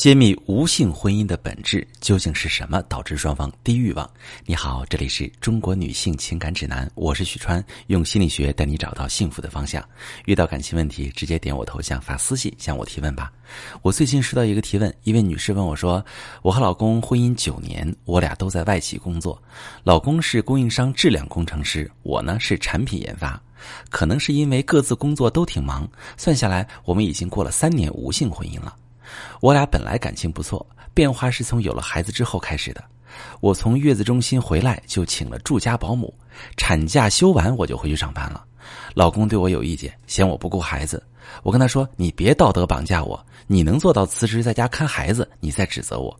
揭秘无性婚姻的本质究竟是什么？导致双方低欲望。你好，这里是中国女性情感指南，我是许川，用心理学带你找到幸福的方向。遇到感情问题，直接点我头像发私信向我提问吧。我最近收到一个提问，一位女士问我说：“我和老公婚姻九年，我俩都在外企工作，老公是供应商质量工程师，我呢是产品研发。可能是因为各自工作都挺忙，算下来我们已经过了三年无性婚姻了。”我俩本来感情不错，变化是从有了孩子之后开始的。我从月子中心回来就请了住家保姆，产假休完我就回去上班了。老公对我有意见，嫌我不顾孩子。我跟他说：“你别道德绑架我，你能做到辞职在家看孩子，你再指责我。”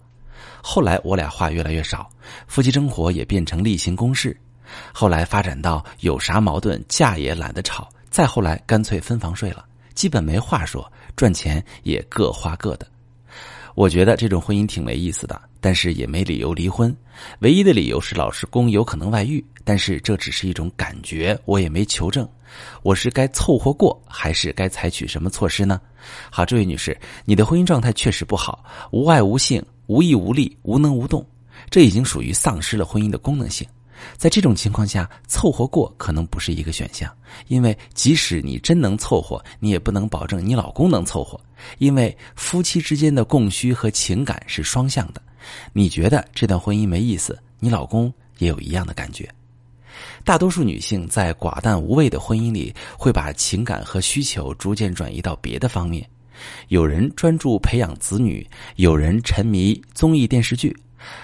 后来我俩话越来越少，夫妻生活也变成例行公事。后来发展到有啥矛盾架也懒得吵，再后来干脆分房睡了。基本没话说，赚钱也各花各的。我觉得这种婚姻挺没意思的，但是也没理由离婚。唯一的理由是老师公有可能外遇，但是这只是一种感觉，我也没求证。我是该凑合过，还是该采取什么措施呢？好，这位女士，你的婚姻状态确实不好，无爱无性，无意无力，无能无动，这已经属于丧失了婚姻的功能性。在这种情况下，凑合过可能不是一个选项，因为即使你真能凑合，你也不能保证你老公能凑合，因为夫妻之间的供需和情感是双向的。你觉得这段婚姻没意思，你老公也有一样的感觉。大多数女性在寡淡无味的婚姻里，会把情感和需求逐渐转移到别的方面。有人专注培养子女，有人沉迷综艺电视剧。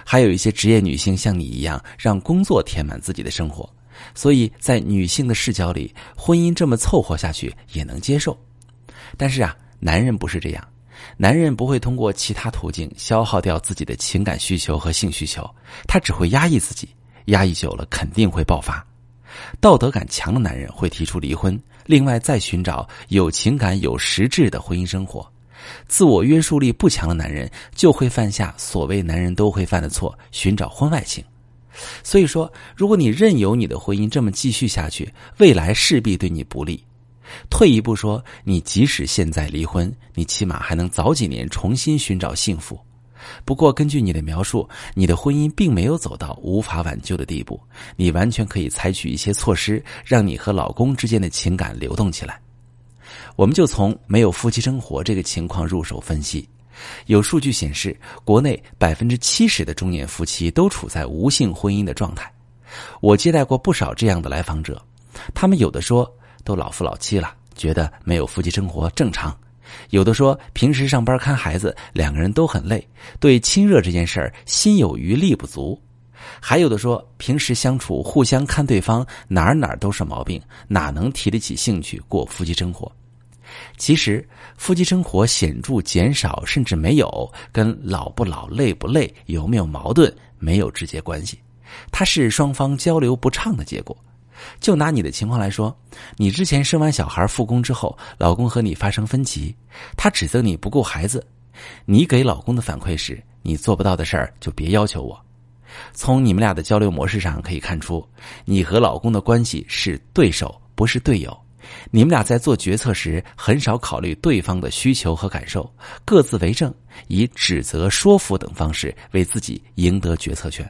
还有一些职业女性像你一样，让工作填满自己的生活，所以在女性的视角里，婚姻这么凑合下去也能接受。但是啊，男人不是这样，男人不会通过其他途径消耗掉自己的情感需求和性需求，他只会压抑自己，压抑久了肯定会爆发。道德感强的男人会提出离婚，另外再寻找有情感、有实质的婚姻生活。自我约束力不强的男人就会犯下所谓男人都会犯的错，寻找婚外情。所以说，如果你任由你的婚姻这么继续下去，未来势必对你不利。退一步说，你即使现在离婚，你起码还能早几年重新寻找幸福。不过，根据你的描述，你的婚姻并没有走到无法挽救的地步，你完全可以采取一些措施，让你和老公之间的情感流动起来。我们就从没有夫妻生活这个情况入手分析。有数据显示，国内百分之七十的中年夫妻都处在无性婚姻的状态。我接待过不少这样的来访者，他们有的说都老夫老妻了，觉得没有夫妻生活正常；有的说平时上班看孩子，两个人都很累，对亲热这件事儿心有余力不足；还有的说平时相处互相看对方哪儿哪儿都是毛病，哪能提得起兴趣过夫妻生活。其实，夫妻生活显著减少甚至没有，跟老不老、累不累、有没有矛盾没有直接关系，它是双方交流不畅的结果。就拿你的情况来说，你之前生完小孩复工之后，老公和你发生分歧，他指责你不顾孩子，你给老公的反馈是：你做不到的事儿就别要求我。从你们俩的交流模式上可以看出，你和老公的关系是对手，不是队友。你们俩在做决策时，很少考虑对方的需求和感受，各自为政，以指责、说服等方式为自己赢得决策权。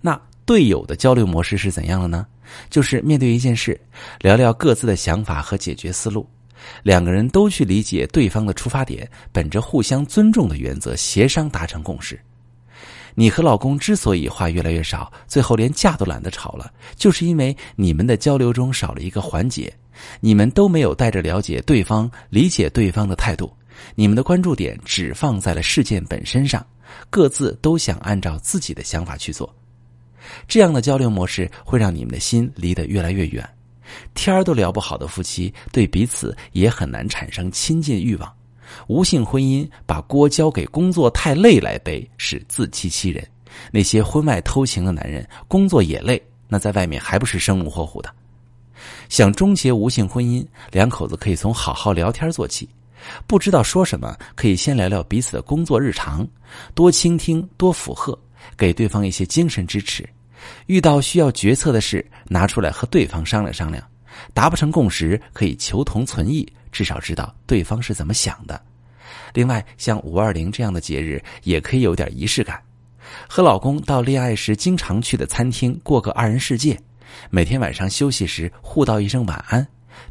那队友的交流模式是怎样的呢？就是面对一件事，聊聊各自的想法和解决思路，两个人都去理解对方的出发点，本着互相尊重的原则协商达成共识。你和老公之所以话越来越少，最后连架都懒得吵了，就是因为你们的交流中少了一个环节。你们都没有带着了解对方、理解对方的态度，你们的关注点只放在了事件本身上，各自都想按照自己的想法去做。这样的交流模式会让你们的心离得越来越远，天儿都聊不好的夫妻对彼此也很难产生亲近欲望。无性婚姻把锅交给工作太累来背是自欺欺人。那些婚外偷情的男人工作也累，那在外面还不是生龙活虎的？想终结无性婚姻，两口子可以从好好聊天做起。不知道说什么，可以先聊聊彼此的工作日常，多倾听，多附和，给对方一些精神支持。遇到需要决策的事，拿出来和对方商量商量。达不成共识，可以求同存异，至少知道对方是怎么想的。另外，像五二零这样的节日，也可以有点仪式感，和老公到恋爱时经常去的餐厅过个二人世界，每天晚上休息时互道一声晚安。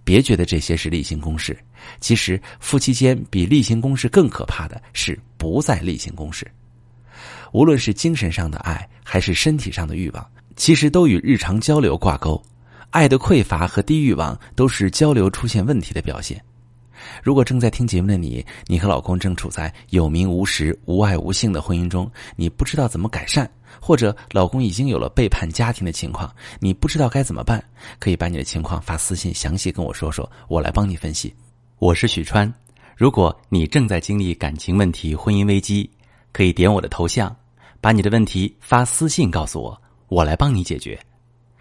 别觉得这些是例行公事，其实夫妻间比例行公事更可怕的是不再例行公事。无论是精神上的爱，还是身体上的欲望，其实都与日常交流挂钩。爱的匮乏和低欲望都是交流出现问题的表现。如果正在听节目的你，你和老公正处在有名无实、无爱无性的婚姻中，你不知道怎么改善，或者老公已经有了背叛家庭的情况，你不知道该怎么办，可以把你的情况发私信详细跟我说说，我来帮你分析。我是许川，如果你正在经历感情问题、婚姻危机，可以点我的头像，把你的问题发私信告诉我，我来帮你解决。